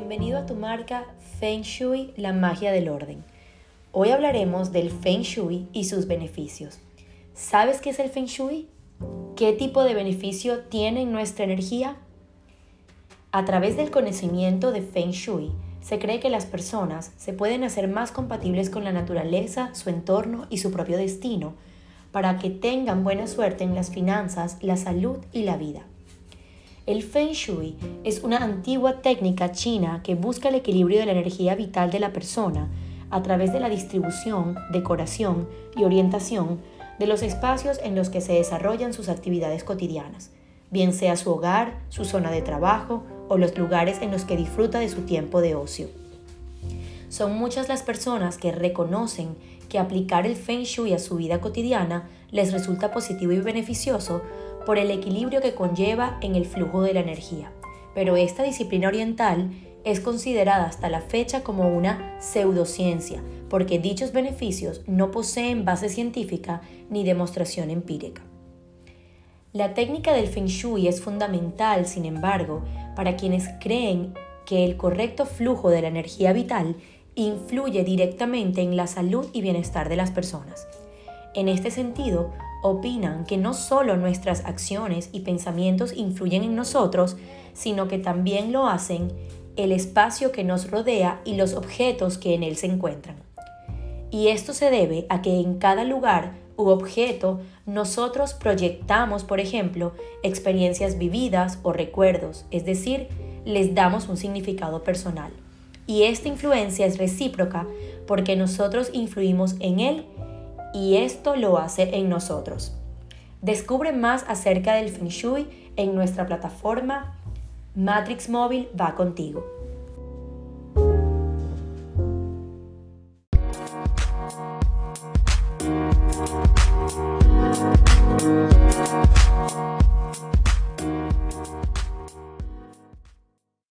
bienvenido a tu marca Feng Shui, la magia del orden. Hoy hablaremos del Feng Shui y sus beneficios. ¿Sabes qué es el Feng Shui? ¿Qué tipo de beneficio tiene en nuestra energía? A través del conocimiento de Feng Shui, se cree que las personas se pueden hacer más compatibles con la naturaleza, su entorno y su propio destino, para que tengan buena suerte en las finanzas, la salud y la vida. El Feng Shui es una antigua técnica china que busca el equilibrio de la energía vital de la persona a través de la distribución, decoración y orientación de los espacios en los que se desarrollan sus actividades cotidianas, bien sea su hogar, su zona de trabajo o los lugares en los que disfruta de su tiempo de ocio. Son muchas las personas que reconocen que aplicar el Feng Shui a su vida cotidiana les resulta positivo y beneficioso por el equilibrio que conlleva en el flujo de la energía. Pero esta disciplina oriental es considerada hasta la fecha como una pseudociencia, porque dichos beneficios no poseen base científica ni demostración empírica. La técnica del Feng Shui es fundamental, sin embargo, para quienes creen que el correcto flujo de la energía vital influye directamente en la salud y bienestar de las personas. En este sentido, opinan que no solo nuestras acciones y pensamientos influyen en nosotros, sino que también lo hacen el espacio que nos rodea y los objetos que en él se encuentran. Y esto se debe a que en cada lugar u objeto nosotros proyectamos, por ejemplo, experiencias vividas o recuerdos, es decir, les damos un significado personal. Y esta influencia es recíproca porque nosotros influimos en él y esto lo hace en nosotros. Descubre más acerca del Feng en nuestra plataforma Matrix Móvil va contigo.